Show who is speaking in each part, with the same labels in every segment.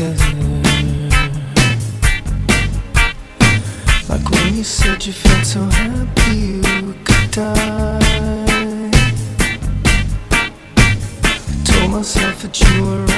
Speaker 1: Like when you said you felt so happy you could die. I told myself that you were.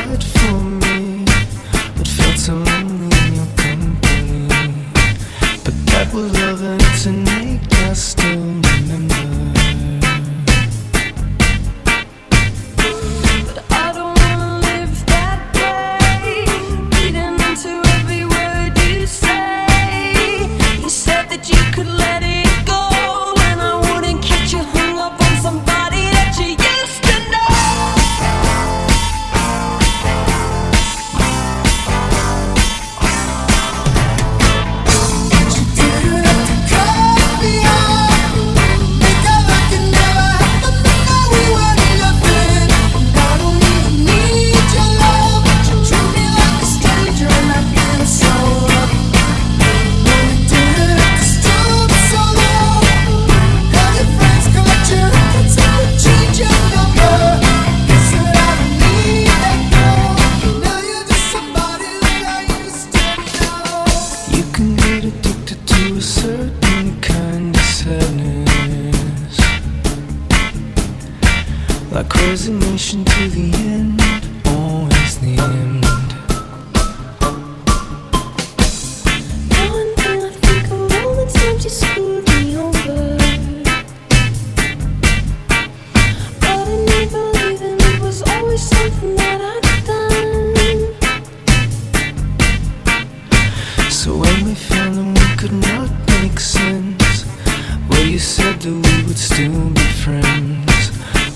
Speaker 2: said that
Speaker 1: we would still be friends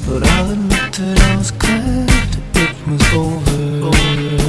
Speaker 1: But I'll admit that I was glad it was over.